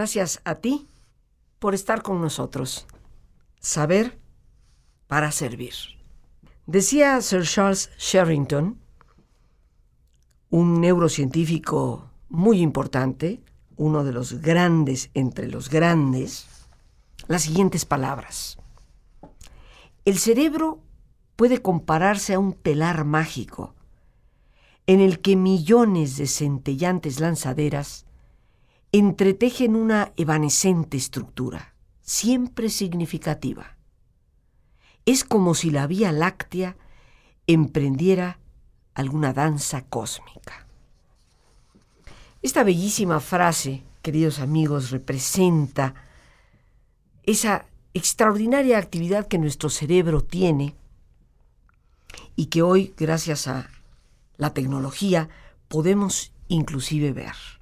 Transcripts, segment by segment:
Gracias a ti por estar con nosotros. Saber para servir. Decía Sir Charles Sherrington, un neurocientífico muy importante, uno de los grandes entre los grandes, las siguientes palabras. El cerebro puede compararse a un telar mágico en el que millones de centellantes lanzaderas entretejen una evanescente estructura, siempre significativa. Es como si la Vía Láctea emprendiera alguna danza cósmica. Esta bellísima frase, queridos amigos, representa esa extraordinaria actividad que nuestro cerebro tiene y que hoy, gracias a la tecnología, podemos inclusive ver.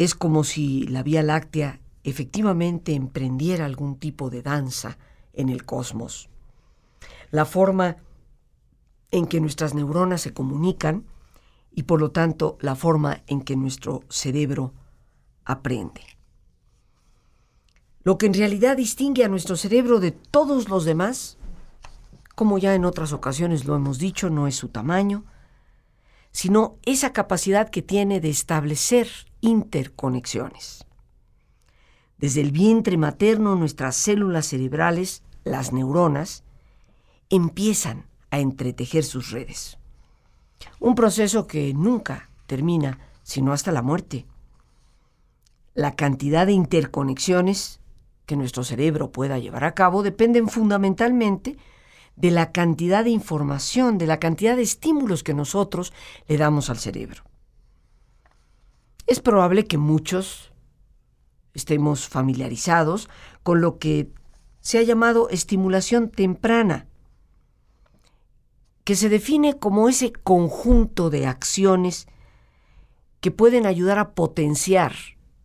Es como si la Vía Láctea efectivamente emprendiera algún tipo de danza en el cosmos. La forma en que nuestras neuronas se comunican y por lo tanto la forma en que nuestro cerebro aprende. Lo que en realidad distingue a nuestro cerebro de todos los demás, como ya en otras ocasiones lo hemos dicho, no es su tamaño, sino esa capacidad que tiene de establecer interconexiones. Desde el vientre materno nuestras células cerebrales, las neuronas, empiezan a entretejer sus redes. Un proceso que nunca termina, sino hasta la muerte. La cantidad de interconexiones que nuestro cerebro pueda llevar a cabo dependen fundamentalmente de la cantidad de información, de la cantidad de estímulos que nosotros le damos al cerebro. Es probable que muchos estemos familiarizados con lo que se ha llamado estimulación temprana, que se define como ese conjunto de acciones que pueden ayudar a potenciar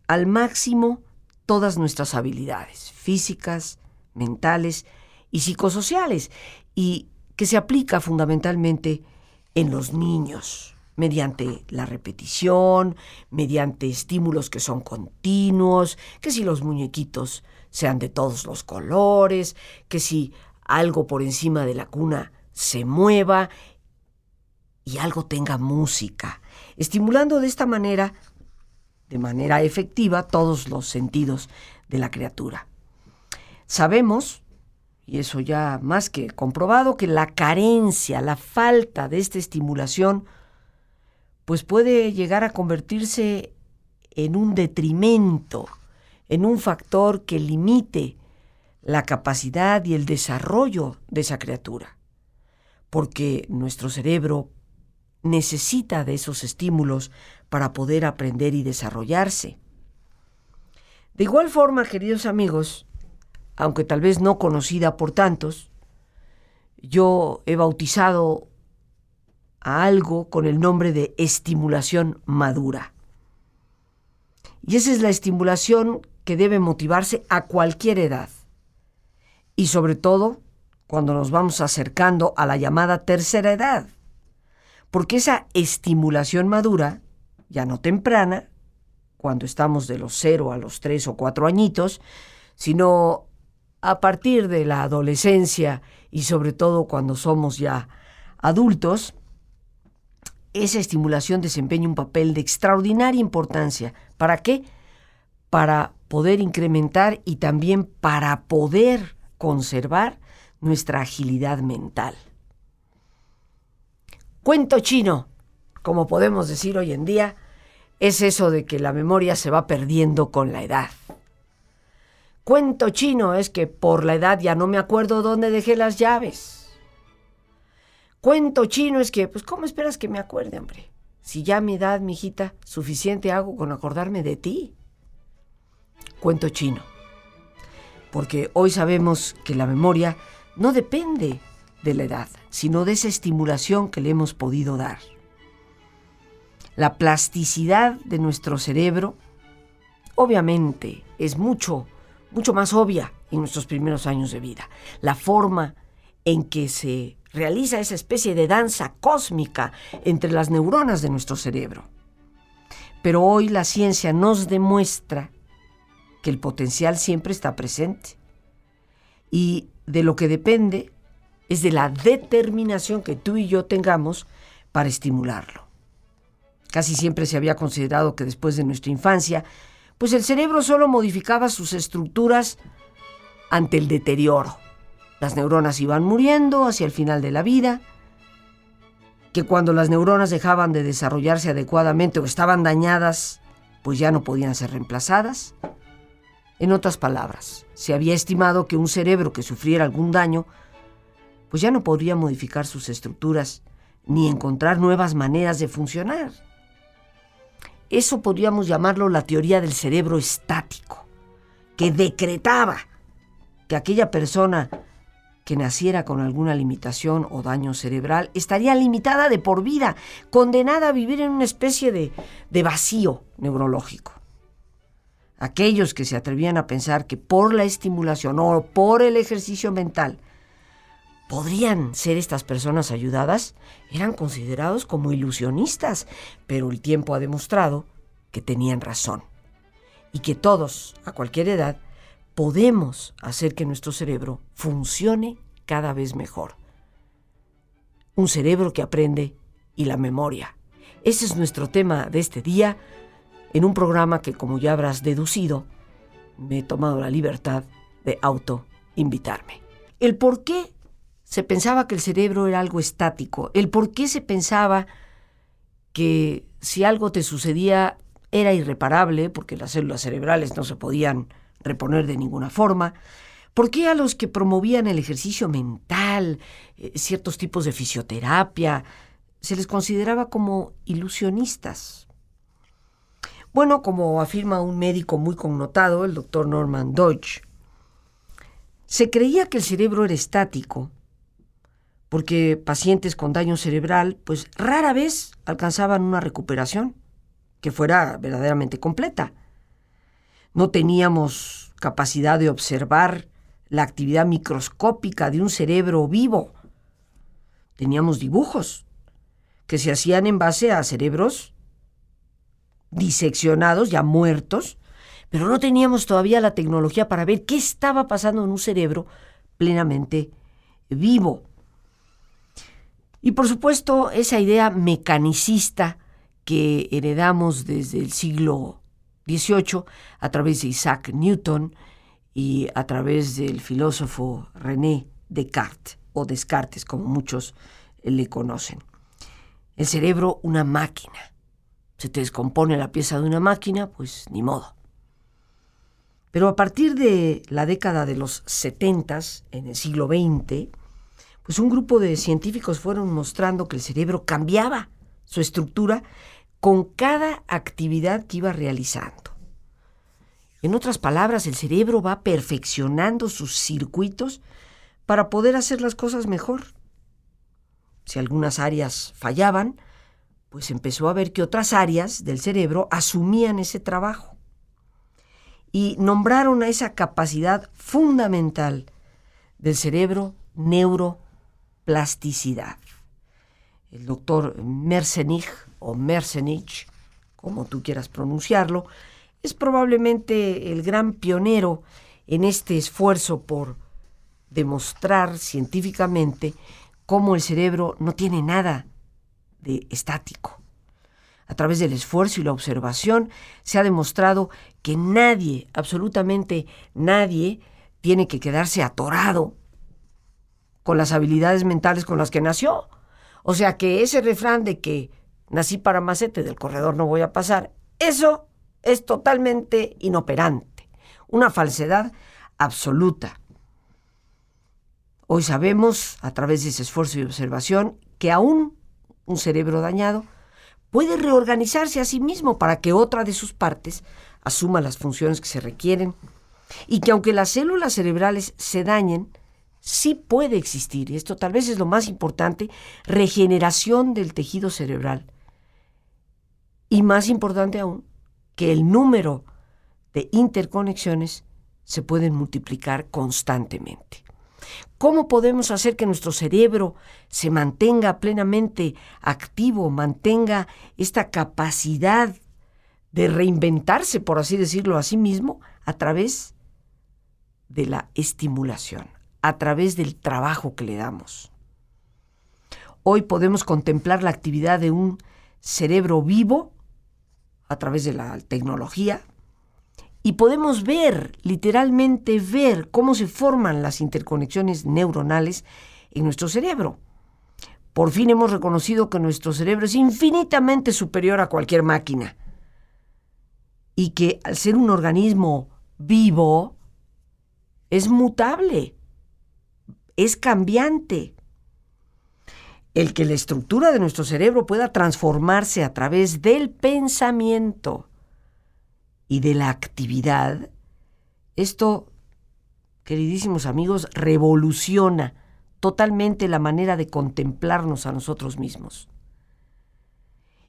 al máximo todas nuestras habilidades físicas, mentales y psicosociales, y que se aplica fundamentalmente en los niños mediante la repetición, mediante estímulos que son continuos, que si los muñequitos sean de todos los colores, que si algo por encima de la cuna se mueva y algo tenga música, estimulando de esta manera, de manera efectiva, todos los sentidos de la criatura. Sabemos y eso ya más que comprobado, que la carencia, la falta de esta estimulación, pues puede llegar a convertirse en un detrimento, en un factor que limite la capacidad y el desarrollo de esa criatura, porque nuestro cerebro necesita de esos estímulos para poder aprender y desarrollarse. De igual forma, queridos amigos, aunque tal vez no conocida por tantos, yo he bautizado a algo con el nombre de estimulación madura. Y esa es la estimulación que debe motivarse a cualquier edad. Y sobre todo cuando nos vamos acercando a la llamada tercera edad. Porque esa estimulación madura, ya no temprana, cuando estamos de los cero a los tres o cuatro añitos, sino a partir de la adolescencia y sobre todo cuando somos ya adultos, esa estimulación desempeña un papel de extraordinaria importancia. ¿Para qué? Para poder incrementar y también para poder conservar nuestra agilidad mental. Cuento chino, como podemos decir hoy en día, es eso de que la memoria se va perdiendo con la edad. Cuento chino es que por la edad ya no me acuerdo dónde dejé las llaves. Cuento chino es que, pues, ¿cómo esperas que me acuerde, hombre? Si ya a mi edad, mijita, suficiente hago con acordarme de ti. Cuento chino. Porque hoy sabemos que la memoria no depende de la edad, sino de esa estimulación que le hemos podido dar. La plasticidad de nuestro cerebro, obviamente, es mucho mucho más obvia en nuestros primeros años de vida. La forma en que se realiza esa especie de danza cósmica entre las neuronas de nuestro cerebro. Pero hoy la ciencia nos demuestra que el potencial siempre está presente. Y de lo que depende es de la determinación que tú y yo tengamos para estimularlo. Casi siempre se había considerado que después de nuestra infancia, pues el cerebro solo modificaba sus estructuras ante el deterioro. Las neuronas iban muriendo hacia el final de la vida, que cuando las neuronas dejaban de desarrollarse adecuadamente o estaban dañadas, pues ya no podían ser reemplazadas. En otras palabras, se había estimado que un cerebro que sufriera algún daño, pues ya no podría modificar sus estructuras ni encontrar nuevas maneras de funcionar. Eso podríamos llamarlo la teoría del cerebro estático, que decretaba que aquella persona que naciera con alguna limitación o daño cerebral estaría limitada de por vida, condenada a vivir en una especie de, de vacío neurológico. Aquellos que se atrevían a pensar que por la estimulación o por el ejercicio mental podrían ser estas personas ayudadas, eran considerados como ilusionistas, pero el tiempo ha demostrado que tenían razón y que todos, a cualquier edad, podemos hacer que nuestro cerebro funcione cada vez mejor. Un cerebro que aprende y la memoria. Ese es nuestro tema de este día, en un programa que, como ya habrás deducido, me he tomado la libertad de auto-invitarme. El por qué se pensaba que el cerebro era algo estático, el por qué se pensaba que si algo te sucedía era irreparable, porque las células cerebrales no se podían reponer de ninguna forma. ¿Por qué a los que promovían el ejercicio mental, eh, ciertos tipos de fisioterapia, se les consideraba como ilusionistas? Bueno, como afirma un médico muy connotado, el doctor Norman Deutsch, se creía que el cerebro era estático porque pacientes con daño cerebral pues rara vez alcanzaban una recuperación que fuera verdaderamente completa no teníamos capacidad de observar la actividad microscópica de un cerebro vivo. Teníamos dibujos que se hacían en base a cerebros diseccionados, ya muertos, pero no teníamos todavía la tecnología para ver qué estaba pasando en un cerebro plenamente vivo. Y por supuesto, esa idea mecanicista que heredamos desde el siglo 18 a través de Isaac Newton y a través del filósofo René Descartes, o Descartes como muchos le conocen. El cerebro, una máquina. Se te descompone la pieza de una máquina, pues ni modo. Pero a partir de la década de los 70, en el siglo XX, pues un grupo de científicos fueron mostrando que el cerebro cambiaba su estructura con cada actividad que iba realizando. En otras palabras, el cerebro va perfeccionando sus circuitos para poder hacer las cosas mejor. Si algunas áreas fallaban, pues empezó a ver que otras áreas del cerebro asumían ese trabajo. Y nombraron a esa capacidad fundamental del cerebro neuroplasticidad. El doctor Merzenich o Merzenich, como tú quieras pronunciarlo, es probablemente el gran pionero en este esfuerzo por demostrar científicamente cómo el cerebro no tiene nada de estático. A través del esfuerzo y la observación se ha demostrado que nadie, absolutamente nadie, tiene que quedarse atorado con las habilidades mentales con las que nació. O sea que ese refrán de que nací para macete, del corredor no voy a pasar, eso es totalmente inoperante, una falsedad absoluta. Hoy sabemos, a través de ese esfuerzo y observación, que aún un cerebro dañado puede reorganizarse a sí mismo para que otra de sus partes asuma las funciones que se requieren y que aunque las células cerebrales se dañen, sí puede existir, y esto tal vez es lo más importante, regeneración del tejido cerebral. Y más importante aún, que el número de interconexiones se pueden multiplicar constantemente. ¿Cómo podemos hacer que nuestro cerebro se mantenga plenamente activo, mantenga esta capacidad de reinventarse, por así decirlo, a sí mismo a través de la estimulación, a través del trabajo que le damos. Hoy podemos contemplar la actividad de un cerebro vivo a través de la tecnología y podemos ver, literalmente ver cómo se forman las interconexiones neuronales en nuestro cerebro. Por fin hemos reconocido que nuestro cerebro es infinitamente superior a cualquier máquina y que al ser un organismo vivo es mutable, es cambiante. El que la estructura de nuestro cerebro pueda transformarse a través del pensamiento y de la actividad, esto, queridísimos amigos, revoluciona totalmente la manera de contemplarnos a nosotros mismos.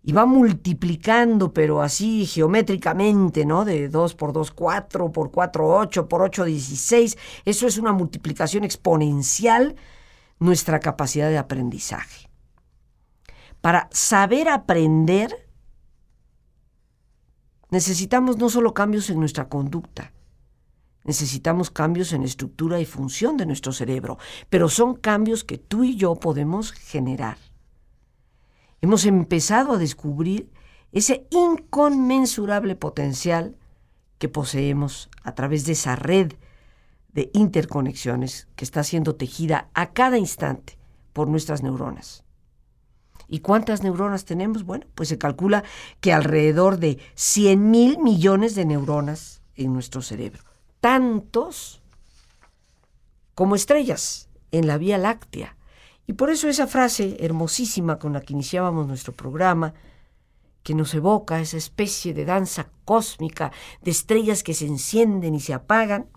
Y va multiplicando, pero así geométricamente, ¿no? De 2 por 2, 4, por 4, 8, por 8, 16. Eso es una multiplicación exponencial nuestra capacidad de aprendizaje. Para saber aprender, necesitamos no solo cambios en nuestra conducta, necesitamos cambios en estructura y función de nuestro cerebro, pero son cambios que tú y yo podemos generar. Hemos empezado a descubrir ese inconmensurable potencial que poseemos a través de esa red de interconexiones que está siendo tejida a cada instante por nuestras neuronas. ¿Y cuántas neuronas tenemos? Bueno, pues se calcula que alrededor de 100 mil millones de neuronas en nuestro cerebro tantos como estrellas en la Vía Láctea. Y por eso esa frase hermosísima con la que iniciábamos nuestro programa, que nos evoca esa especie de danza cósmica de estrellas que se encienden y se apagan,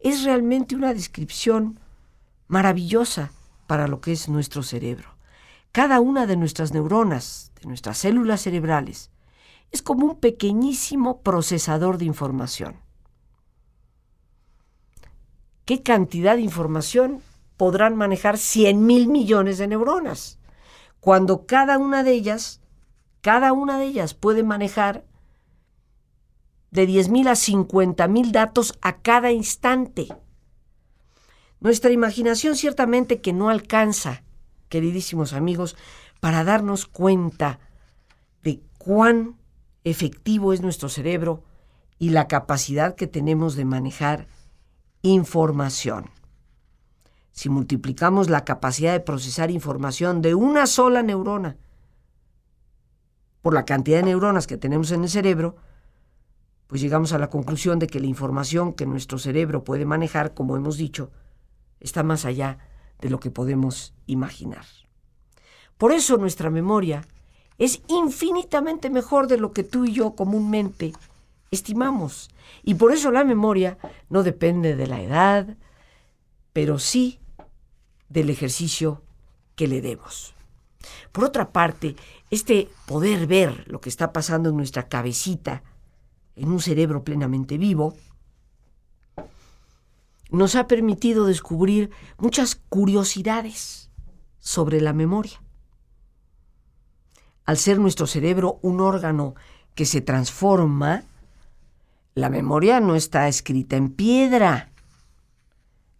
es realmente una descripción maravillosa para lo que es nuestro cerebro. Cada una de nuestras neuronas, de nuestras células cerebrales, es como un pequeñísimo procesador de información qué cantidad de información podrán manejar 100 mil millones de neuronas, cuando cada una de ellas, cada una de ellas puede manejar de 10 mil a 50 mil datos a cada instante. Nuestra imaginación ciertamente que no alcanza, queridísimos amigos, para darnos cuenta de cuán efectivo es nuestro cerebro y la capacidad que tenemos de manejar información. Si multiplicamos la capacidad de procesar información de una sola neurona por la cantidad de neuronas que tenemos en el cerebro, pues llegamos a la conclusión de que la información que nuestro cerebro puede manejar, como hemos dicho, está más allá de lo que podemos imaginar. Por eso nuestra memoria es infinitamente mejor de lo que tú y yo comúnmente estimamos. Y por eso la memoria no depende de la edad, pero sí del ejercicio que le demos. Por otra parte, este poder ver lo que está pasando en nuestra cabecita, en un cerebro plenamente vivo, nos ha permitido descubrir muchas curiosidades sobre la memoria. Al ser nuestro cerebro un órgano que se transforma, la memoria no está escrita en piedra.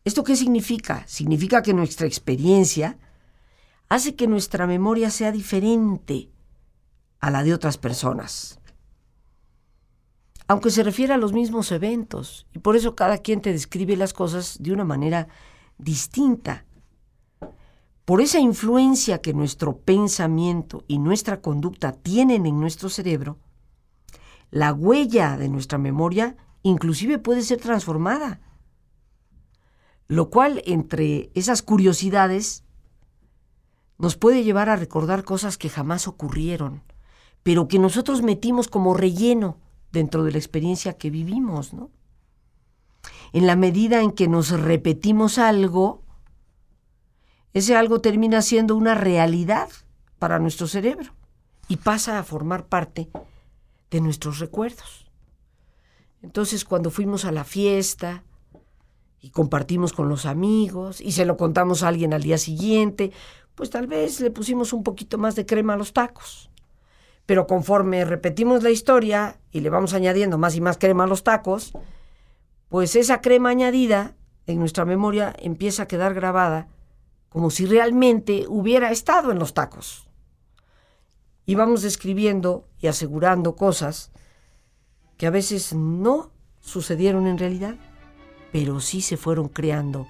¿Esto qué significa? Significa que nuestra experiencia hace que nuestra memoria sea diferente a la de otras personas. Aunque se refiere a los mismos eventos, y por eso cada quien te describe las cosas de una manera distinta. Por esa influencia que nuestro pensamiento y nuestra conducta tienen en nuestro cerebro, la huella de nuestra memoria inclusive puede ser transformada. Lo cual, entre esas curiosidades, nos puede llevar a recordar cosas que jamás ocurrieron, pero que nosotros metimos como relleno dentro de la experiencia que vivimos, ¿no? En la medida en que nos repetimos algo, ese algo termina siendo una realidad para nuestro cerebro y pasa a formar parte de nuestros recuerdos. Entonces cuando fuimos a la fiesta y compartimos con los amigos y se lo contamos a alguien al día siguiente, pues tal vez le pusimos un poquito más de crema a los tacos. Pero conforme repetimos la historia y le vamos añadiendo más y más crema a los tacos, pues esa crema añadida en nuestra memoria empieza a quedar grabada como si realmente hubiera estado en los tacos. Y vamos describiendo y asegurando cosas que a veces no sucedieron en realidad, pero sí se fueron creando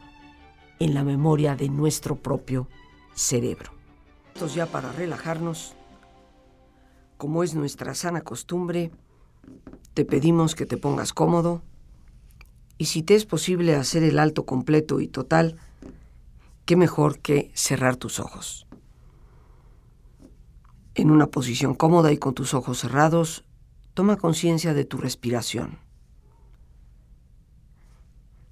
en la memoria de nuestro propio cerebro. Entonces ya para relajarnos, como es nuestra sana costumbre, te pedimos que te pongas cómodo y si te es posible hacer el alto completo y total, qué mejor que cerrar tus ojos. En una posición cómoda y con tus ojos cerrados, toma conciencia de tu respiración.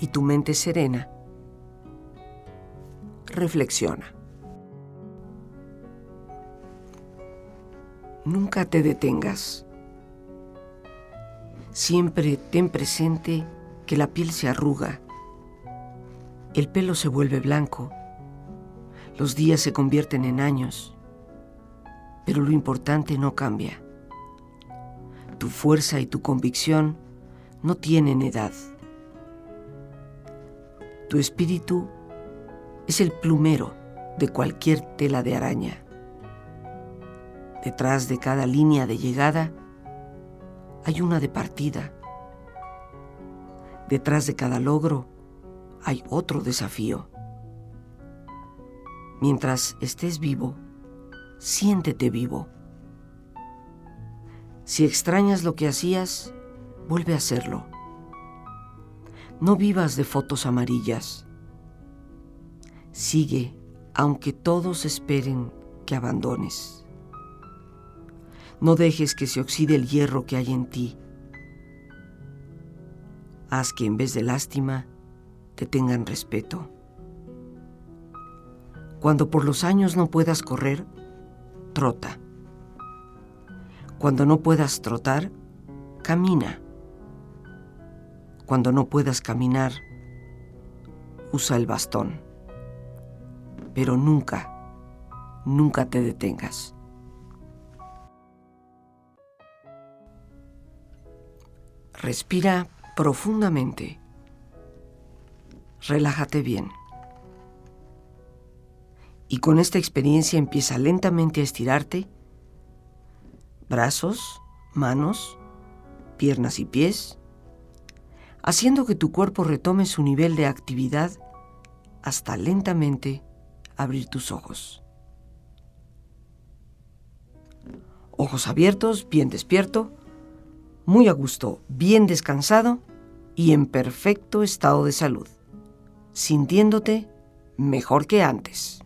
y tu mente serena, reflexiona. Nunca te detengas. Siempre ten presente que la piel se arruga, el pelo se vuelve blanco, los días se convierten en años, pero lo importante no cambia. Tu fuerza y tu convicción no tienen edad. Tu espíritu es el plumero de cualquier tela de araña. Detrás de cada línea de llegada hay una de partida. Detrás de cada logro hay otro desafío. Mientras estés vivo, siéntete vivo. Si extrañas lo que hacías, vuelve a hacerlo. No vivas de fotos amarillas. Sigue aunque todos esperen que abandones. No dejes que se oxide el hierro que hay en ti. Haz que en vez de lástima te tengan respeto. Cuando por los años no puedas correr, trota. Cuando no puedas trotar, camina. Cuando no puedas caminar, usa el bastón. Pero nunca, nunca te detengas. Respira profundamente. Relájate bien. Y con esta experiencia empieza lentamente a estirarte. Brazos, manos, piernas y pies, haciendo que tu cuerpo retome su nivel de actividad hasta lentamente abrir tus ojos. Ojos abiertos, bien despierto muy a gusto, bien descansado y en perfecto estado de salud, sintiéndote mejor que antes.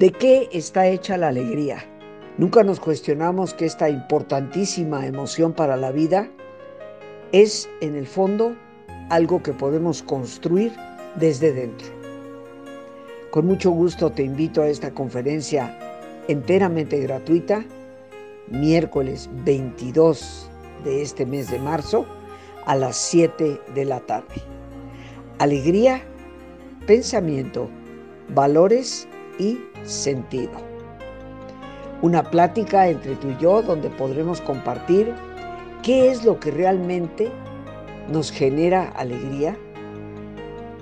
¿De qué está hecha la alegría? Nunca nos cuestionamos que esta importantísima emoción para la vida es, en el fondo, algo que podemos construir desde dentro. Con mucho gusto te invito a esta conferencia enteramente gratuita, miércoles 22 de este mes de marzo a las 7 de la tarde. Alegría, pensamiento, valores y sentido. Una plática entre tú y yo donde podremos compartir qué es lo que realmente nos genera alegría?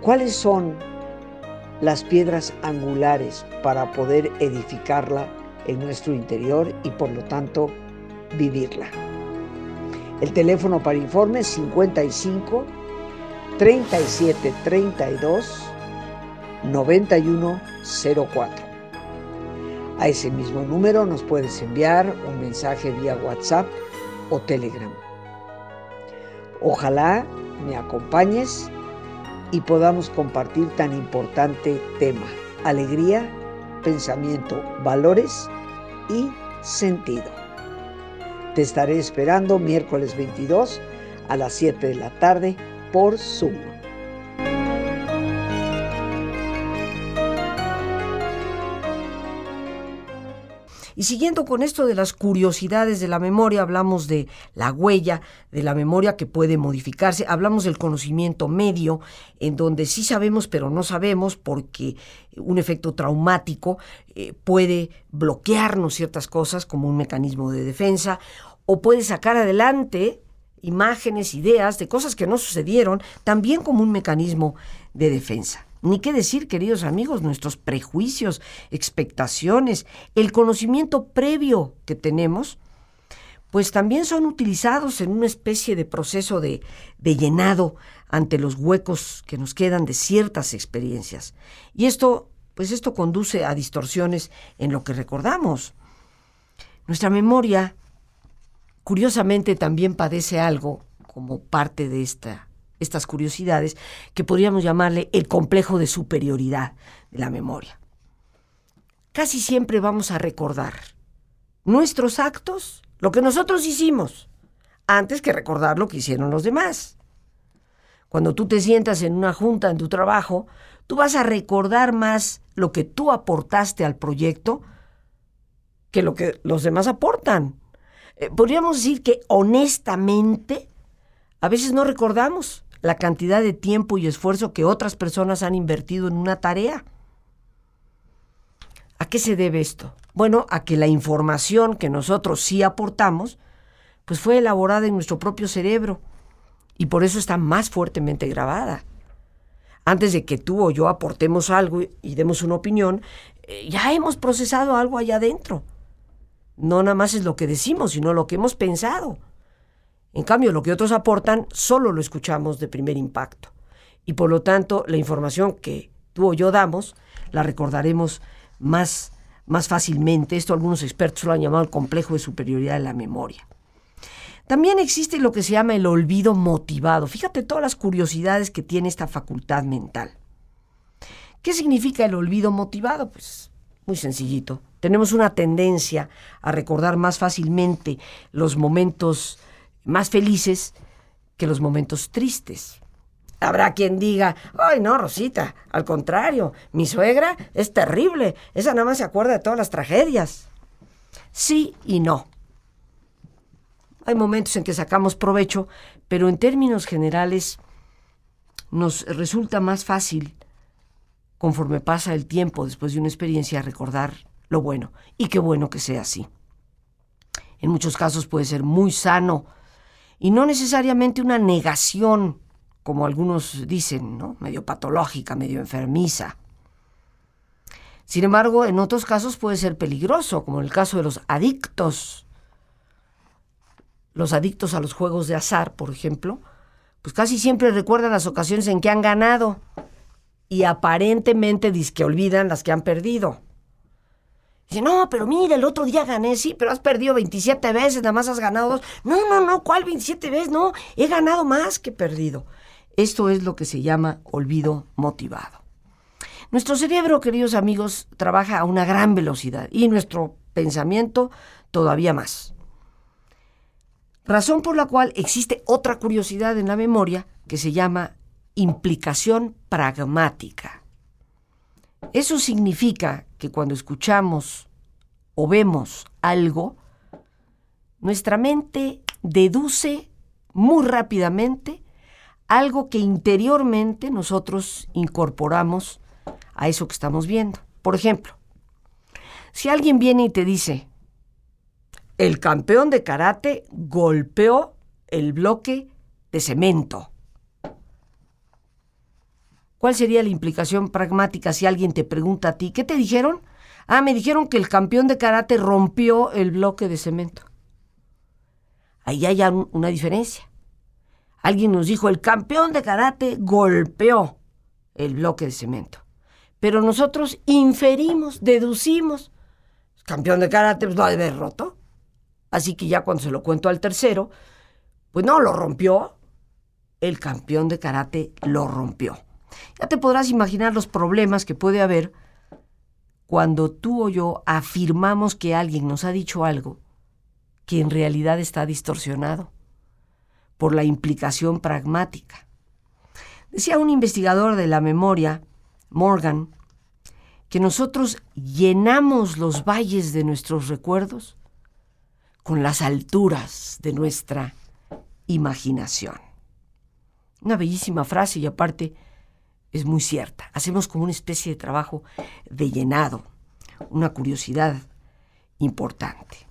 ¿Cuáles son las piedras angulares para poder edificarla en nuestro interior y por lo tanto vivirla? El teléfono para informes 55 37 32 91 04. A ese mismo número nos puedes enviar un mensaje vía WhatsApp o Telegram. Ojalá me acompañes y podamos compartir tan importante tema, alegría, pensamiento, valores y sentido. Te estaré esperando miércoles 22 a las 7 de la tarde por Zoom. Y siguiendo con esto de las curiosidades de la memoria, hablamos de la huella de la memoria que puede modificarse, hablamos del conocimiento medio, en donde sí sabemos pero no sabemos porque un efecto traumático eh, puede bloquearnos ciertas cosas como un mecanismo de defensa o puede sacar adelante imágenes, ideas de cosas que no sucedieron, también como un mecanismo de defensa. Ni qué decir, queridos amigos, nuestros prejuicios, expectaciones, el conocimiento previo que tenemos, pues también son utilizados en una especie de proceso de, de llenado ante los huecos que nos quedan de ciertas experiencias. Y esto, pues esto conduce a distorsiones en lo que recordamos. Nuestra memoria, curiosamente, también padece algo como parte de esta estas curiosidades que podríamos llamarle el complejo de superioridad de la memoria. casi siempre vamos a recordar nuestros actos, lo que nosotros hicimos, antes que recordar lo que hicieron los demás. Cuando tú te sientas en una junta en tu trabajo, tú vas a recordar más lo que tú aportaste al proyecto que lo que los demás aportan. Eh, podríamos decir que honestamente, a veces no recordamos la cantidad de tiempo y esfuerzo que otras personas han invertido en una tarea. ¿A qué se debe esto? Bueno, a que la información que nosotros sí aportamos, pues fue elaborada en nuestro propio cerebro y por eso está más fuertemente grabada. Antes de que tú o yo aportemos algo y demos una opinión, eh, ya hemos procesado algo allá adentro. No nada más es lo que decimos, sino lo que hemos pensado. En cambio, lo que otros aportan solo lo escuchamos de primer impacto. Y por lo tanto, la información que tú o yo damos la recordaremos más, más fácilmente. Esto algunos expertos lo han llamado el complejo de superioridad de la memoria. También existe lo que se llama el olvido motivado. Fíjate todas las curiosidades que tiene esta facultad mental. ¿Qué significa el olvido motivado? Pues muy sencillito. Tenemos una tendencia a recordar más fácilmente los momentos más felices que los momentos tristes. Habrá quien diga, ay no, Rosita, al contrario, mi suegra es terrible, esa nada más se acuerda de todas las tragedias. Sí y no. Hay momentos en que sacamos provecho, pero en términos generales nos resulta más fácil, conforme pasa el tiempo después de una experiencia, recordar lo bueno. Y qué bueno que sea así. En muchos casos puede ser muy sano y no necesariamente una negación, como algunos dicen, ¿no? medio patológica, medio enfermiza. Sin embargo, en otros casos puede ser peligroso, como en el caso de los adictos los adictos a los juegos de azar, por ejemplo, pues casi siempre recuerdan las ocasiones en que han ganado y aparentemente que olvidan las que han perdido. Dice, no, pero mira, el otro día gané, sí, pero has perdido 27 veces, nada más has ganado dos. No, no, no, ¿cuál 27 veces? No, he ganado más que perdido. Esto es lo que se llama olvido motivado. Nuestro cerebro, queridos amigos, trabaja a una gran velocidad y nuestro pensamiento todavía más. Razón por la cual existe otra curiosidad en la memoria que se llama implicación pragmática. Eso significa que cuando escuchamos o vemos algo, nuestra mente deduce muy rápidamente algo que interiormente nosotros incorporamos a eso que estamos viendo. Por ejemplo, si alguien viene y te dice, el campeón de karate golpeó el bloque de cemento. ¿Cuál sería la implicación pragmática si alguien te pregunta a ti, ¿qué te dijeron? Ah, me dijeron que el campeón de karate rompió el bloque de cemento. Ahí hay una diferencia. Alguien nos dijo, el campeón de karate golpeó el bloque de cemento. Pero nosotros inferimos, deducimos, campeón de karate pues, lo ha de haber roto. Así que ya cuando se lo cuento al tercero, pues no, lo rompió. El campeón de karate lo rompió. Ya te podrás imaginar los problemas que puede haber cuando tú o yo afirmamos que alguien nos ha dicho algo que en realidad está distorsionado por la implicación pragmática. Decía un investigador de la memoria, Morgan, que nosotros llenamos los valles de nuestros recuerdos con las alturas de nuestra imaginación. Una bellísima frase y aparte es muy cierta. Hacemos como una especie de trabajo de llenado, una curiosidad importante.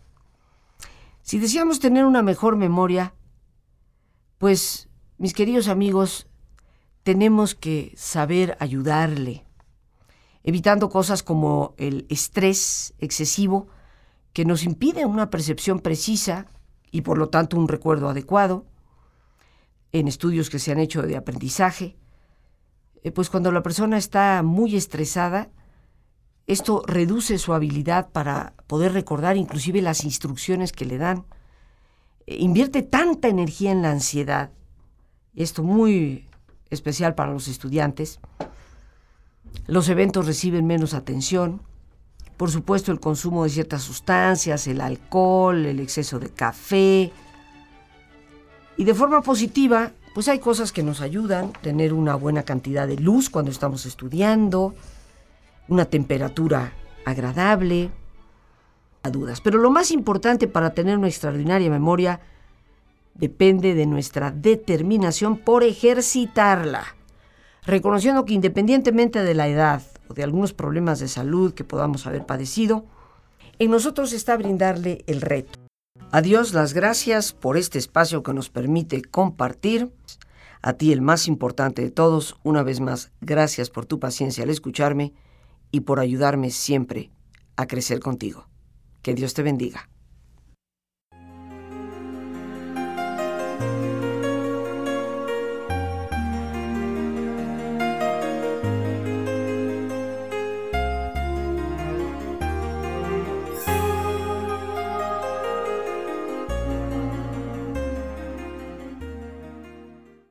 Si deseamos tener una mejor memoria, pues, mis queridos amigos, tenemos que saber ayudarle, evitando cosas como el estrés excesivo, que nos impide una percepción precisa y por lo tanto un recuerdo adecuado, en estudios que se han hecho de aprendizaje, eh, pues cuando la persona está muy estresada, esto reduce su habilidad para poder recordar inclusive las instrucciones que le dan. Eh, invierte tanta energía en la ansiedad, esto muy especial para los estudiantes, los eventos reciben menos atención, por supuesto el consumo de ciertas sustancias, el alcohol, el exceso de café. Y de forma positiva, pues hay cosas que nos ayudan, tener una buena cantidad de luz cuando estamos estudiando, una temperatura agradable, a dudas. Pero lo más importante para tener una extraordinaria memoria depende de nuestra determinación por ejercitarla, reconociendo que independientemente de la edad o de algunos problemas de salud que podamos haber padecido, en nosotros está brindarle el reto. A Dios las gracias por este espacio que nos permite compartir. A ti el más importante de todos, una vez más, gracias por tu paciencia al escucharme y por ayudarme siempre a crecer contigo. Que Dios te bendiga.